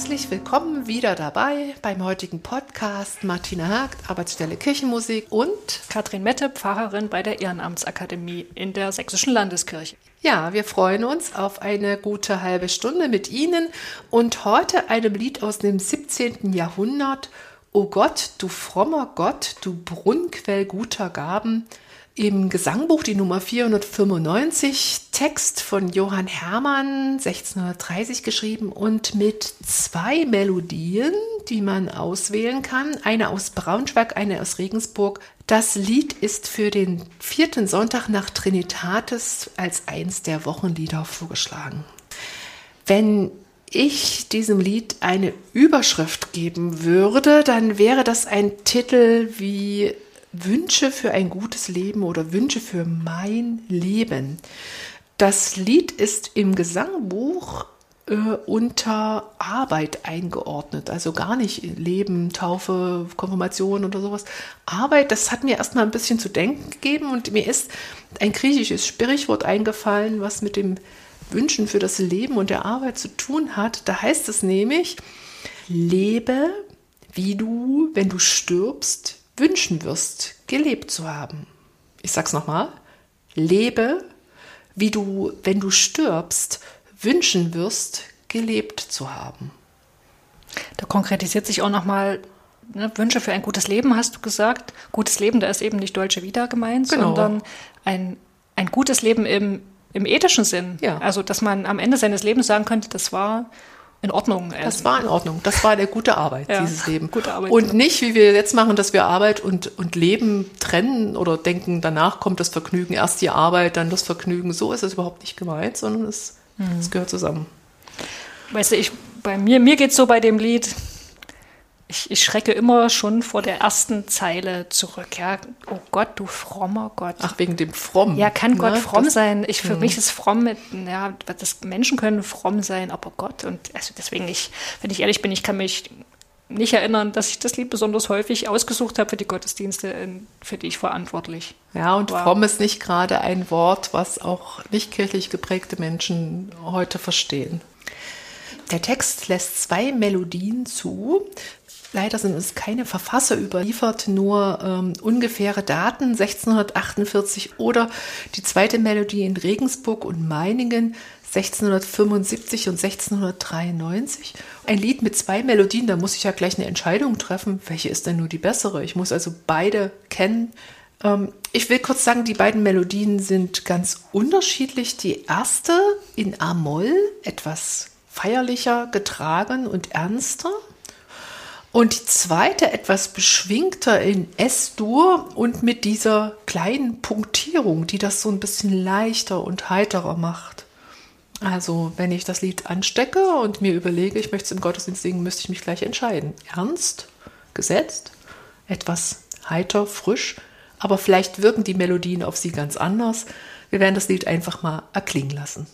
Herzlich willkommen wieder dabei beim heutigen Podcast. Martina Hagt, Arbeitsstelle Kirchenmusik und Katrin Mette, Pfarrerin bei der Ehrenamtsakademie in der Sächsischen Landeskirche. Ja, wir freuen uns auf eine gute halbe Stunde mit Ihnen und heute einem Lied aus dem 17. Jahrhundert. O Gott, du frommer Gott, du Brunnquell guter Gaben, im Gesangbuch die Nummer 495, Text von Johann Hermann, 1630 geschrieben und mit zwei Melodien, die man auswählen kann. Eine aus Braunschweig, eine aus Regensburg. Das Lied ist für den vierten Sonntag nach Trinitatis als eins der Wochenlieder vorgeschlagen. Wenn ich diesem Lied eine Überschrift geben würde, dann wäre das ein Titel wie Wünsche für ein gutes Leben oder Wünsche für mein Leben. Das Lied ist im Gesangbuch äh, unter Arbeit eingeordnet, also gar nicht Leben, Taufe, Konfirmation oder sowas. Arbeit, das hat mir erstmal ein bisschen zu denken gegeben und mir ist ein griechisches Sprichwort eingefallen, was mit dem Wünschen für das Leben und der Arbeit zu tun hat. Da heißt es nämlich, lebe, wie du, wenn du stirbst, wünschen wirst, gelebt zu haben. Ich sag's nochmal. Lebe, wie du, wenn du stirbst, wünschen wirst, gelebt zu haben. Da konkretisiert sich auch nochmal ne, Wünsche für ein gutes Leben, hast du gesagt. Gutes Leben, da ist eben nicht Deutsche Wieder gemeint, genau. sondern ein, ein gutes Leben im, im ethischen Sinn. Ja. Also, dass man am Ende seines Lebens sagen könnte, das war in Ordnung. Das war in Ordnung. Das war der gute Arbeit, ja, dieses Leben. Gute Arbeit. Und nicht, wie wir jetzt machen, dass wir Arbeit und, und Leben trennen oder denken, danach kommt das Vergnügen, erst die Arbeit, dann das Vergnügen. So ist es überhaupt nicht gemeint, sondern es, mhm. es gehört zusammen. Weißt du, ich, bei mir, mir geht es so bei dem Lied, ich, ich, schrecke immer schon vor der ersten Zeile zurück. Ja, oh Gott, du frommer Gott. Ach, wegen dem Fromm. Ja, kann Gott ne? fromm das, sein. Ich, für mh. mich ist fromm mit, ja, das Menschen können fromm sein, aber Gott. Und also deswegen, ich, wenn ich ehrlich bin, ich kann mich nicht erinnern, dass ich das Lied besonders häufig ausgesucht habe für die Gottesdienste, für die ich verantwortlich Ja, und war. fromm ist nicht gerade ein Wort, was auch nicht kirchlich geprägte Menschen heute verstehen. Der Text lässt zwei Melodien zu. Leider sind uns keine Verfasser überliefert, nur ähm, ungefähre Daten 1648 oder die zweite Melodie in Regensburg und Meiningen 1675 und 1693. Ein Lied mit zwei Melodien, da muss ich ja gleich eine Entscheidung treffen, welche ist denn nur die bessere. Ich muss also beide kennen. Ähm, ich will kurz sagen, die beiden Melodien sind ganz unterschiedlich. Die erste in A-Moll, etwas feierlicher getragen und ernster. Und die zweite etwas beschwingter in S-Dur und mit dieser kleinen Punktierung, die das so ein bisschen leichter und heiterer macht. Also, wenn ich das Lied anstecke und mir überlege, ich möchte es im Gottesdienst singen, müsste ich mich gleich entscheiden. Ernst, gesetzt, etwas heiter, frisch, aber vielleicht wirken die Melodien auf Sie ganz anders. Wir werden das Lied einfach mal erklingen lassen.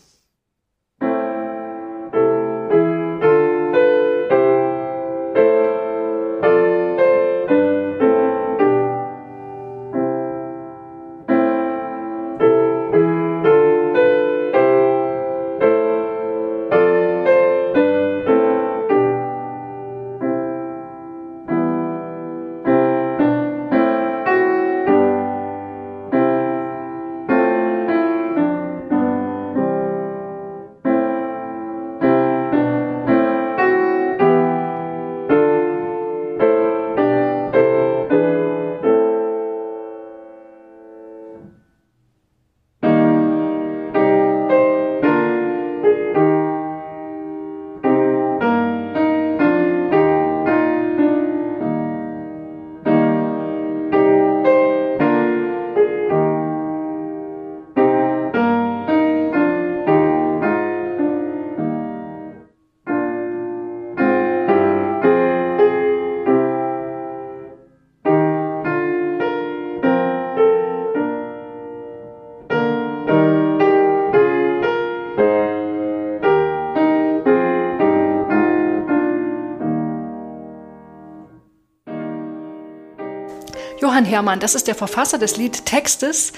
Hermann, das ist der Verfasser des Liedtextes.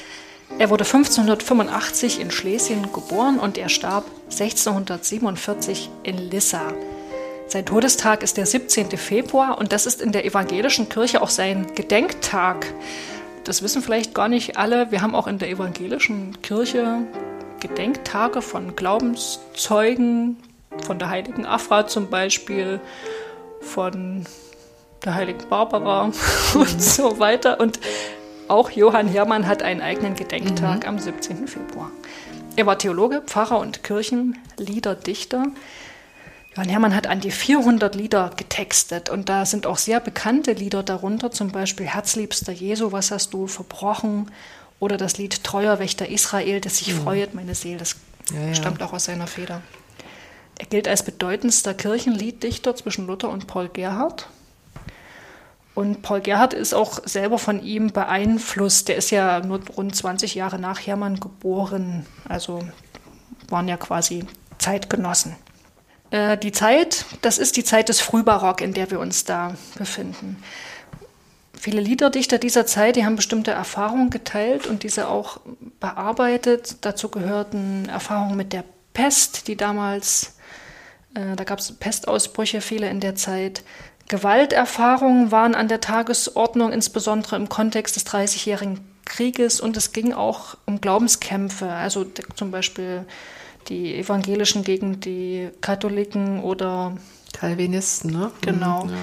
Er wurde 1585 in Schlesien geboren und er starb 1647 in Lissa. Sein Todestag ist der 17. Februar und das ist in der evangelischen Kirche auch sein Gedenktag. Das wissen vielleicht gar nicht alle. Wir haben auch in der evangelischen Kirche Gedenktage von Glaubenszeugen, von der heiligen Afra zum Beispiel, von der heiligen Barbara und so weiter. Und auch Johann Hermann hat einen eigenen Gedenktag mhm. am 17. Februar. Er war Theologe, Pfarrer und Kirchenliederdichter. Johann Hermann hat an die 400 Lieder getextet und da sind auch sehr bekannte Lieder darunter, zum Beispiel Herzliebster Jesu, was hast du verbrochen? Oder das Lied Treuer Wächter Israel, das sich mhm. freut, meine Seele, das ja, ja. stammt auch aus seiner Feder. Er gilt als bedeutendster Kirchenlieddichter zwischen Luther und Paul Gerhardt. Und Paul Gerhardt ist auch selber von ihm beeinflusst. Der ist ja nur rund 20 Jahre nach Hermann geboren. Also waren ja quasi Zeitgenossen. Äh, die Zeit, das ist die Zeit des Frühbarock, in der wir uns da befinden. Viele Liederdichter dieser Zeit, die haben bestimmte Erfahrungen geteilt und diese auch bearbeitet. Dazu gehörten Erfahrungen mit der Pest, die damals, äh, da gab es Pestausbrüche, viele in der Zeit. Gewalterfahrungen waren an der Tagesordnung, insbesondere im Kontext des Dreißigjährigen Krieges. Und es ging auch um Glaubenskämpfe, also zum Beispiel die Evangelischen gegen die Katholiken oder Calvinisten, ne? Genau. Mhm, ja.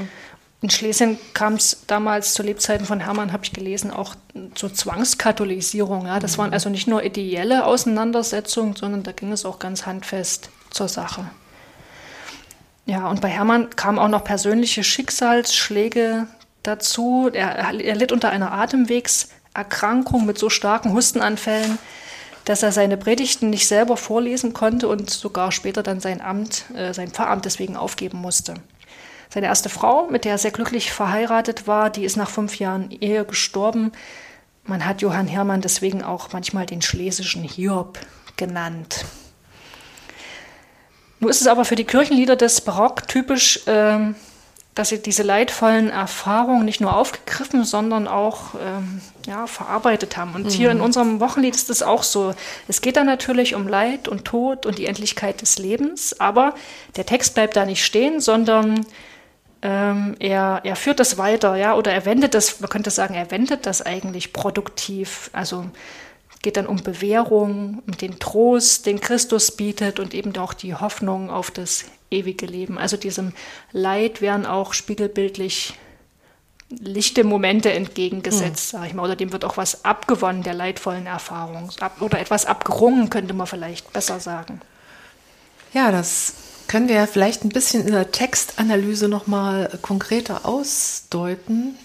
In Schlesien kam es damals zu Lebzeiten von Hermann, habe ich gelesen, auch zur Zwangskatholisierung. Ja? Das mhm. waren also nicht nur ideelle Auseinandersetzungen, sondern da ging es auch ganz handfest zur Sache. Ja, und bei Hermann kamen auch noch persönliche Schicksalsschläge dazu. Er, er litt unter einer Atemwegserkrankung mit so starken Hustenanfällen, dass er seine Predigten nicht selber vorlesen konnte und sogar später dann sein Amt, äh, sein Pfarramt deswegen aufgeben musste. Seine erste Frau, mit der er sehr glücklich verheiratet war, die ist nach fünf Jahren Ehe gestorben. Man hat Johann Hermann deswegen auch manchmal den schlesischen Hiob genannt. Nun ist es aber für die Kirchenlieder des Barock typisch, ähm, dass sie diese leidvollen Erfahrungen nicht nur aufgegriffen, sondern auch ähm, ja, verarbeitet haben. Und mhm. hier in unserem Wochenlied ist es auch so. Es geht da natürlich um Leid und Tod und die Endlichkeit des Lebens, aber der Text bleibt da nicht stehen, sondern ähm, er, er führt das weiter, ja, oder er wendet das, man könnte sagen, er wendet das eigentlich produktiv. Also geht dann um Bewährung, um den Trost, den Christus bietet und eben auch die Hoffnung auf das ewige Leben. Also diesem Leid werden auch spiegelbildlich lichte Momente entgegengesetzt, mhm. sage ich mal. Oder dem wird auch was abgewonnen der leidvollen Erfahrung. Oder etwas abgerungen, könnte man vielleicht besser sagen. Ja, das können wir vielleicht ein bisschen in der Textanalyse nochmal konkreter ausdeuten.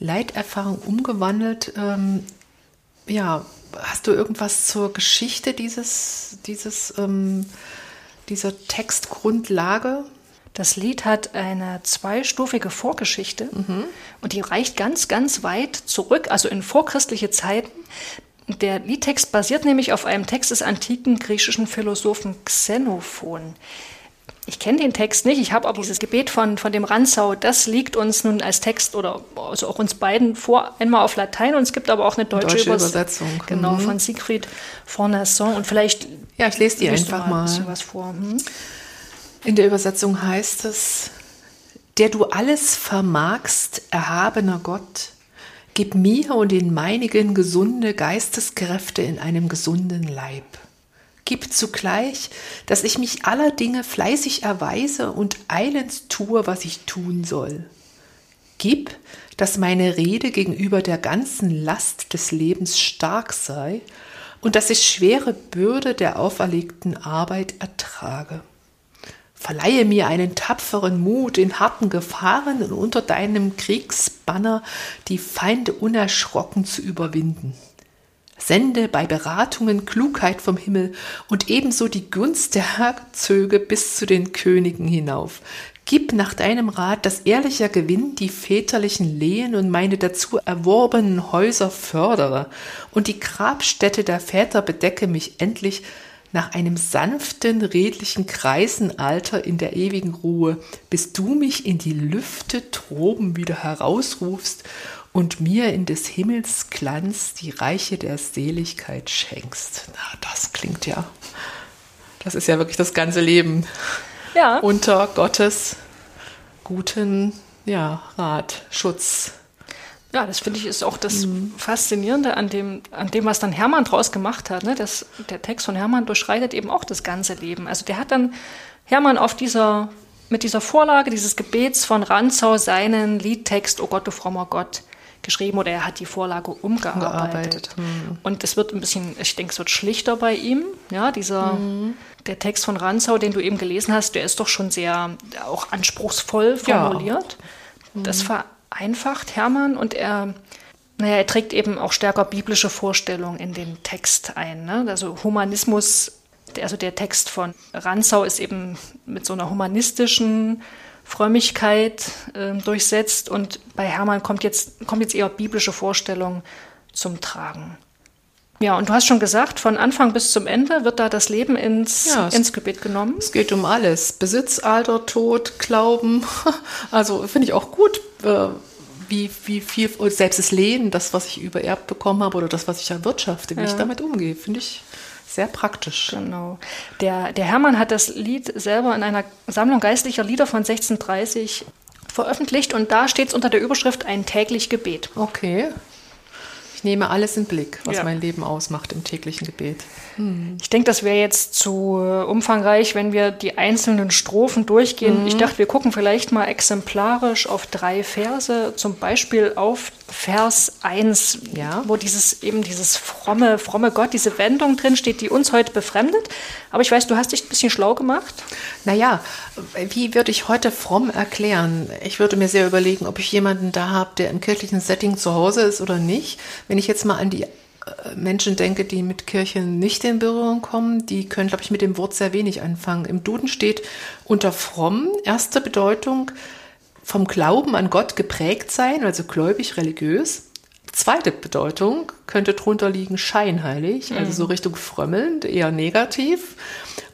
Leiterfahrung umgewandelt. Ähm, ja, hast du irgendwas zur Geschichte dieses, dieses, ähm, dieser Textgrundlage? Das Lied hat eine zweistufige Vorgeschichte mhm. und die reicht ganz, ganz weit zurück, also in vorchristliche Zeiten. Der Liedtext basiert nämlich auf einem Text des antiken griechischen Philosophen Xenophon. Ich kenne den Text nicht, ich habe aber dieses Gebet von, von dem Ranzau, das liegt uns nun als Text oder also auch uns beiden vor, einmal auf Latein und es gibt aber auch eine deutsche, deutsche Übersetzung. Genau, mhm. von Siegfried Fornasson und vielleicht. Ja, ich lese die einfach mal. mal. Was vor. Hm? In der Übersetzung heißt es, der du alles vermagst, erhabener Gott, gib mir und den meinigen gesunde Geisteskräfte in einem gesunden Leib Gib zugleich, dass ich mich aller Dinge fleißig erweise und eilends tue, was ich tun soll. Gib, dass meine Rede gegenüber der ganzen Last des Lebens stark sei und dass ich schwere Bürde der auferlegten Arbeit ertrage. Verleihe mir einen tapferen Mut in harten Gefahren und unter deinem Kriegsbanner die Feinde unerschrocken zu überwinden. Sende bei Beratungen Klugheit vom Himmel und ebenso die Gunst der Herzöge bis zu den Königen hinauf. Gib nach deinem Rat, dass ehrlicher Gewinn die väterlichen Lehen und meine dazu erworbenen Häuser fördere und die Grabstätte der Väter bedecke mich endlich nach einem sanften, redlichen Kreisenalter in der ewigen Ruhe, bis du mich in die Lüfte droben wieder herausrufst und mir in des Himmels Glanz die Reiche der Seligkeit schenkst. Na, das klingt ja, das ist ja wirklich das ganze Leben. Ja. Unter Gottes guten ja, Rat, Schutz. Ja, das finde ich ist auch das mhm. Faszinierende an dem, an dem, was dann Hermann draus gemacht hat. Ne? Das, der Text von Hermann durchschreitet eben auch das ganze Leben. Also der hat dann Hermann auf dieser, mit dieser Vorlage dieses Gebets von Ranzau seinen Liedtext, Oh Gott, du frommer Gott, geschrieben oder er hat die Vorlage umgearbeitet. Mhm. Und es wird ein bisschen, ich denke, es wird schlichter bei ihm. Ja, dieser, mhm. der Text von Ranzau, den du eben gelesen hast, der ist doch schon sehr auch anspruchsvoll formuliert. Ja. Das vereinfacht Hermann und er, naja, er trägt eben auch stärker biblische Vorstellungen in den Text ein. Ne? Also Humanismus, also der Text von Ranzau ist eben mit so einer humanistischen Frömmigkeit äh, durchsetzt und bei Hermann kommt jetzt, kommt jetzt eher biblische Vorstellung zum Tragen. Ja, und du hast schon gesagt, von Anfang bis zum Ende wird da das Leben ins, ja, ins Gebet genommen. Es geht um alles. Besitz, Alter, Tod, Glauben. Also finde ich auch gut, äh, wie, wie viel, selbst das Leben, das, was ich übererbt bekommen habe oder das, was ich erwirtschafte, wie ja. ich damit umgehe, finde ich sehr praktisch. Genau. Der, der Hermann hat das Lied selber in einer Sammlung geistlicher Lieder von 1630 veröffentlicht und da steht es unter der Überschrift ein täglich Gebet. Okay. Ich nehme alles in Blick, was ja. mein Leben ausmacht im täglichen Gebet. Hm. Ich denke, das wäre jetzt zu äh, umfangreich, wenn wir die einzelnen Strophen durchgehen. Mhm. Ich dachte, wir gucken vielleicht mal exemplarisch auf drei Verse, zum Beispiel auf Vers 1, ja. wo dieses eben dieses fromme, fromme Gott, diese Wendung drin steht, die uns heute befremdet. Aber ich weiß, du hast dich ein bisschen schlau gemacht. Naja, wie würde ich heute fromm erklären? Ich würde mir sehr überlegen, ob ich jemanden da habe, der im kirchlichen Setting zu Hause ist oder nicht. Wenn ich jetzt mal an die äh, Menschen denke, die mit Kirchen nicht in Berührung kommen, die können, glaube ich, mit dem Wort sehr wenig anfangen. Im Duden steht unter fromm erste Bedeutung vom Glauben an Gott geprägt sein, also gläubig, religiös. Zweite Bedeutung könnte drunter liegen scheinheilig, also so mhm. Richtung frömmelnd, eher negativ.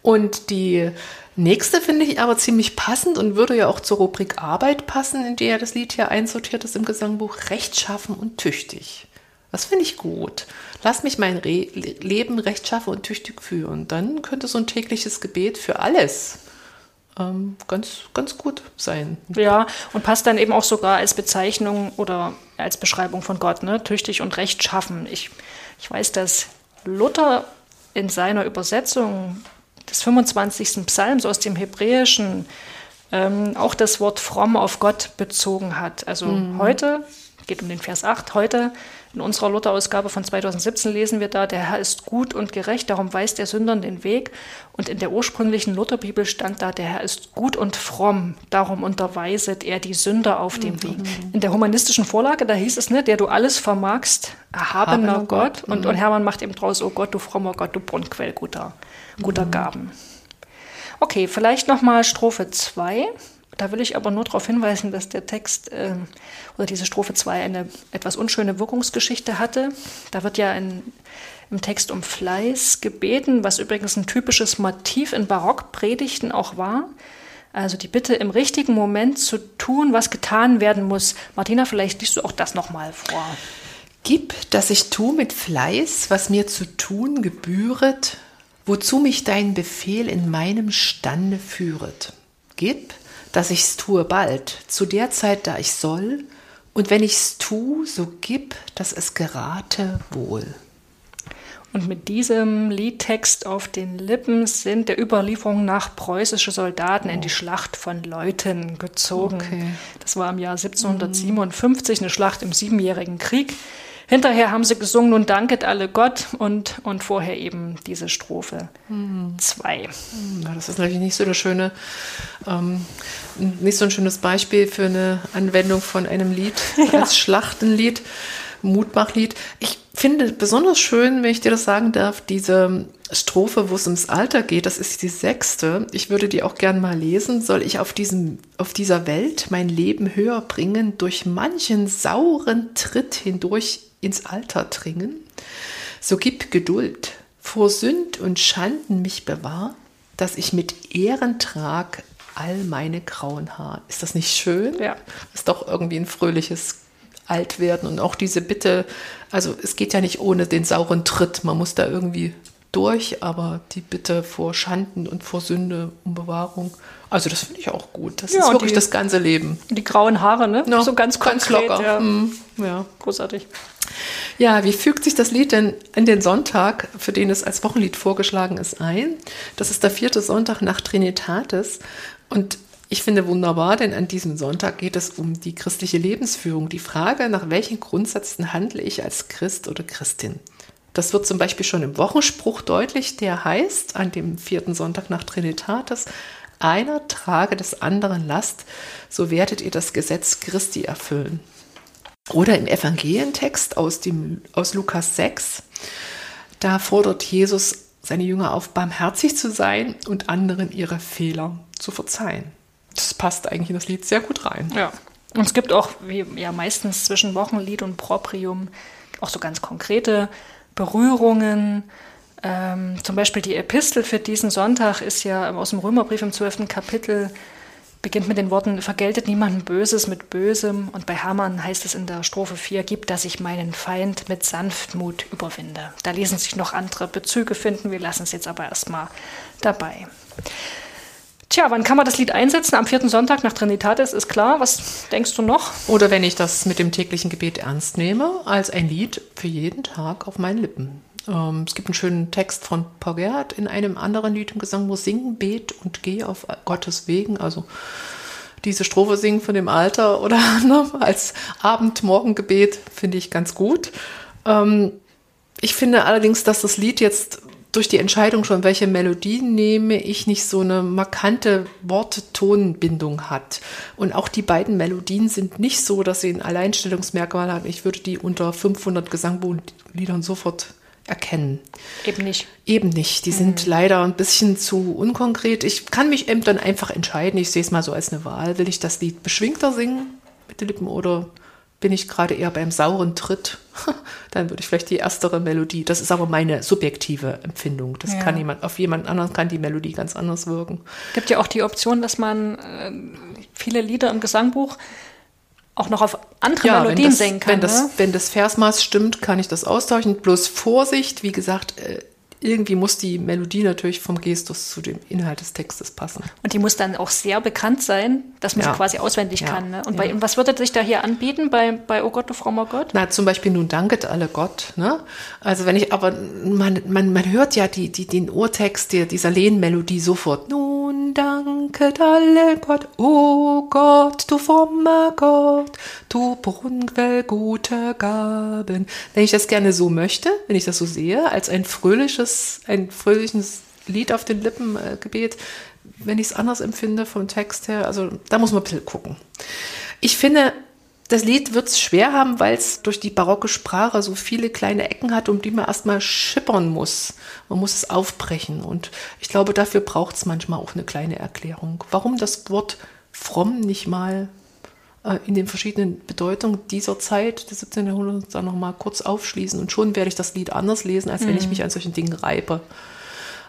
Und die nächste finde ich aber ziemlich passend und würde ja auch zur Rubrik Arbeit passen, in der das Lied hier einsortiert ist im Gesangbuch, rechtschaffen und tüchtig. Das finde ich gut. Lass mich mein Re Leben rechtschaffen und tüchtig führen. Dann könnte so ein tägliches Gebet für alles ähm, ganz, ganz gut sein. Ja, und passt dann eben auch sogar als Bezeichnung oder als Beschreibung von Gott, ne? tüchtig und rechtschaffen. Ich, ich weiß, dass Luther in seiner Übersetzung des 25. Psalms aus dem Hebräischen ähm, auch das Wort fromm auf Gott bezogen hat. Also mhm. heute, geht um den Vers 8, heute in unserer Luther-Ausgabe von 2017 lesen wir da, der Herr ist gut und gerecht, darum weist er Sündern den Weg. Und in der ursprünglichen Lutherbibel stand da, der Herr ist gut und fromm, darum unterweiset er die Sünder auf dem mhm. Weg. In der humanistischen Vorlage, da hieß es, ne, der du alles vermagst, erhabener Gott. Gott. Und, mhm. und Hermann macht eben draus, oh Gott, du frommer Gott, du Brunnenquell guter, guter mhm. Gaben. Okay, vielleicht nochmal Strophe 2. Da will ich aber nur darauf hinweisen, dass der Text äh, oder diese Strophe 2 eine etwas unschöne Wirkungsgeschichte hatte. Da wird ja in, im Text um Fleiß gebeten, was übrigens ein typisches Motiv in Barockpredigten auch war. Also die Bitte im richtigen Moment zu tun, was getan werden muss. Martina, vielleicht liest du auch das nochmal vor. Gib, dass ich tu mit Fleiß, was mir zu tun gebühret, wozu mich dein Befehl in meinem Stande führet. Gib, dass ich's tue bald, zu der Zeit, da ich soll, und wenn ich's tu, so gib, dass es gerate wohl. Und mit diesem Liedtext auf den Lippen sind der Überlieferung nach preußische Soldaten oh. in die Schlacht von Leuten gezogen. Okay. Das war im Jahr 1757 eine Schlacht im Siebenjährigen Krieg. Hinterher haben sie gesungen, nun danket alle Gott und, und vorher eben diese Strophe 2. Mhm. Das ist natürlich nicht so eine schöne, ähm, nicht so ein schönes Beispiel für eine Anwendung von einem Lied ja. als Schlachtenlied, Mutmachlied. Ich finde besonders schön, wenn ich dir das sagen darf, diese Strophe, wo es ums Alter geht, das ist die sechste. Ich würde die auch gern mal lesen. Soll ich auf, diesem, auf dieser Welt mein Leben höher bringen, durch manchen sauren Tritt hindurch ins Alter dringen, so gib Geduld, vor Sünd und Schanden mich bewahr, dass ich mit Ehren trag all meine grauen Haar. Ist das nicht schön? Ja. Ist doch irgendwie ein fröhliches Altwerden und auch diese Bitte, also es geht ja nicht ohne den sauren Tritt, man muss da irgendwie durch, aber die Bitte vor Schanden und vor Sünde um Bewahrung. Also das finde ich auch gut. Das ja, ist wirklich die, das ganze Leben. Die grauen Haare, ne? No, so ganz, ganz konkret, locker. Ja. Mm, ja. Großartig. Ja, wie fügt sich das Lied denn in den Sonntag, für den es als Wochenlied vorgeschlagen ist, ein? Das ist der vierte Sonntag nach Trinitatis. Und ich finde wunderbar, denn an diesem Sonntag geht es um die christliche Lebensführung. Die Frage, nach welchen Grundsätzen handle ich als Christ oder Christin? Das wird zum Beispiel schon im Wochenspruch deutlich, der heißt an dem vierten Sonntag nach Trinitatis, einer trage des anderen Last, so werdet ihr das Gesetz Christi erfüllen. Oder im Evangelientext aus, dem, aus Lukas 6, da fordert Jesus seine Jünger auf, barmherzig zu sein und anderen ihre Fehler zu verzeihen. Das passt eigentlich in das Lied sehr gut rein. Ja. Und es gibt auch, wie ja meistens zwischen Wochenlied und Proprium, auch so ganz konkrete Berührungen. Ähm, zum Beispiel die Epistel für diesen Sonntag ist ja aus dem Römerbrief im 12. Kapitel, beginnt mit den Worten, vergeltet niemandem Böses mit Bösem. Und bei Hamann heißt es in der Strophe 4, gibt, dass ich meinen Feind mit Sanftmut überwinde. Da lesen sich noch andere Bezüge finden, wir lassen es jetzt aber erstmal dabei. Tja, wann kann man das Lied einsetzen? Am vierten Sonntag nach Trinitatis ist klar. Was denkst du noch? Oder wenn ich das mit dem täglichen Gebet ernst nehme, als ein Lied für jeden Tag auf meinen Lippen. Ähm, es gibt einen schönen Text von Paul Gerhardt in einem anderen Lied im Gesang, wo singen, bet und geh auf Gottes Wegen. Also diese Strophe singen von dem Alter oder ne, als Abend-Morgengebet finde ich ganz gut. Ähm, ich finde allerdings, dass das Lied jetzt durch die Entscheidung schon, welche Melodie nehme ich, nicht so eine markante Wort-Ton-Bindung hat. Und auch die beiden Melodien sind nicht so, dass sie ein Alleinstellungsmerkmal haben. Ich würde die unter 500 Gesangbuchliedern sofort erkennen. Eben nicht. Eben nicht. Die sind mhm. leider ein bisschen zu unkonkret. Ich kann mich eben dann einfach entscheiden. Ich sehe es mal so als eine Wahl. Will ich das Lied beschwingter singen mit den Lippen oder bin ich gerade eher beim sauren Tritt, dann würde ich vielleicht die erstere Melodie. Das ist aber meine subjektive Empfindung. Das ja. kann jemand, auf jemand anderen kann die Melodie ganz anders wirken. Gibt ja auch die Option, dass man äh, viele Lieder im Gesangbuch auch noch auf andere ja, Melodien das, singen kann. Wenn das, ne? wenn das Versmaß stimmt, kann ich das austauschen. Bloß Vorsicht, wie gesagt, äh, irgendwie muss die Melodie natürlich vom Gestus zu dem Inhalt des Textes passen. Und die muss dann auch sehr bekannt sein, dass man ja. sie quasi auswendig ja. kann. Ne? Und ja. bei, was würde sich da hier anbieten bei, bei Oh Gott, du frommer Gott? Na, zum Beispiel Nun danket alle Gott. Ne? Also wenn ich, aber man, man, man hört ja die, die, den Urtext der, dieser Lehnmelodie sofort. Nun danket alle Gott, oh Gott, du frommer Gott, du Brunnenquell guter Gaben. Wenn ich das gerne so möchte, wenn ich das so sehe, als ein fröhliches fröhliches, ein fröhliches Lied auf den Lippen äh, Gebet, wenn ich es anders empfinde vom Text her. Also da muss man ein bisschen gucken. Ich finde, das Lied wird es schwer haben, weil es durch die barocke Sprache so viele kleine Ecken hat, um die man erstmal schippern muss. Man muss es aufbrechen. Und ich glaube, dafür braucht es manchmal auch eine kleine Erklärung. Warum das Wort fromm nicht mal in den verschiedenen Bedeutungen dieser Zeit des 17. Jahrhunderts dann nochmal kurz aufschließen. Und schon werde ich das Lied anders lesen, als mhm. wenn ich mhm. mich an solchen Dingen reibe.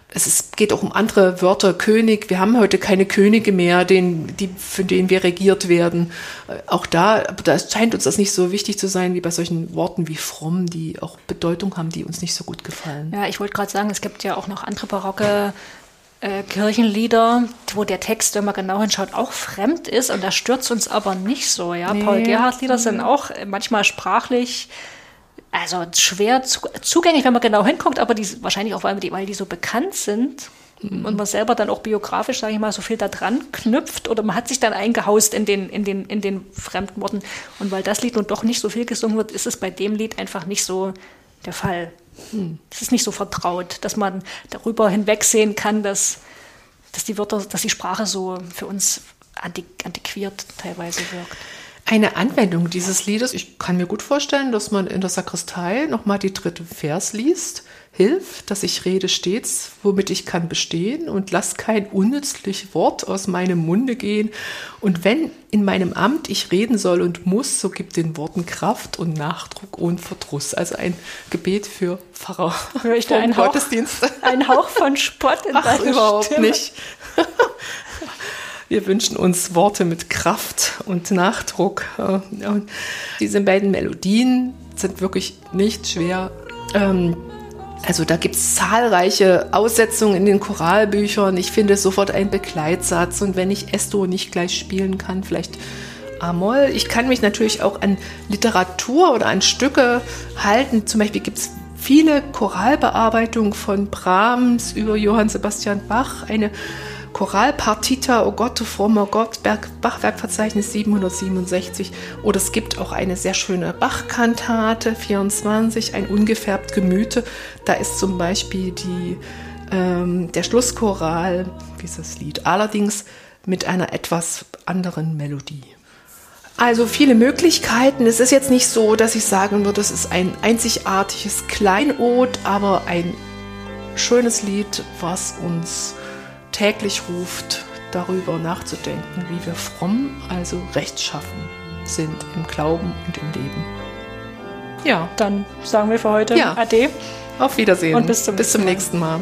Es ist, geht auch um andere Wörter. König, wir haben heute keine Könige mehr, den, die, von denen wir regiert werden. Äh, auch da, da scheint uns das nicht so wichtig zu sein wie bei solchen Worten wie fromm, die auch Bedeutung haben, die uns nicht so gut gefallen. Ja, ich wollte gerade sagen, es gibt ja auch noch andere barocke äh, Kirchenlieder, wo der Text, wenn man genau hinschaut, auch fremd ist und da stürzt uns aber nicht so. Ja? Nee. Paul Gerhardt-Lieder sind auch manchmal sprachlich also schwer zugänglich, wenn man genau hinguckt, aber die wahrscheinlich auch, weil die, weil die so bekannt sind mhm. und man selber dann auch biografisch, sage ich mal, so viel da dran knüpft oder man hat sich dann eingehaust in den, in, den, in den fremden Worten. Und weil das Lied nun doch nicht so viel gesungen wird, ist es bei dem Lied einfach nicht so der Fall. Hm. Es ist nicht so vertraut, dass man darüber hinwegsehen kann, dass, dass die Wörter, dass die Sprache so für uns antiquiert teilweise wirkt. Eine Anwendung dieses Liedes, ich kann mir gut vorstellen, dass man in der Sakristei nochmal die dritte Vers liest. Hilf, dass ich rede stets, womit ich kann bestehen und lass kein unnützlich Wort aus meinem Munde gehen. Und wenn in meinem Amt ich reden soll und muss, so gib den Worten Kraft und Nachdruck und Verdruss. Also ein Gebet für Pfarrer. Ich da einen Gottesdienst. Hauch, ein Hauch von Spott in Ach, überhaupt Stimme. nicht. Wir wünschen uns Worte mit Kraft und Nachdruck. Und diese beiden Melodien sind wirklich nicht schwer. Ähm, Also da gibt es zahlreiche Aussetzungen in den Choralbüchern. Ich finde sofort einen Begleitsatz und wenn ich Esto nicht gleich spielen kann, vielleicht A-Moll. Ich kann mich natürlich auch an Literatur oder an Stücke halten. Zum Beispiel gibt es viele Choralbearbeitungen von Brahms über Johann Sebastian Bach. Eine Choralpartita, oh Gott, du frommer Gott, Bachwerkverzeichnis 767. Oder es gibt auch eine sehr schöne Bachkantate 24, ein ungefärbt Gemüte. Da ist zum Beispiel die, ähm, der Schlusschoral, das Lied, allerdings mit einer etwas anderen Melodie. Also viele Möglichkeiten. Es ist jetzt nicht so, dass ich sagen würde, es ist ein einzigartiges Kleinod, aber ein schönes Lied, was uns täglich ruft, darüber nachzudenken, wie wir fromm, also rechtschaffen sind im Glauben und im Leben. Ja, dann sagen wir für heute ja. Ade. Auf Wiedersehen. Und bis zum, bis zum nächsten Mal.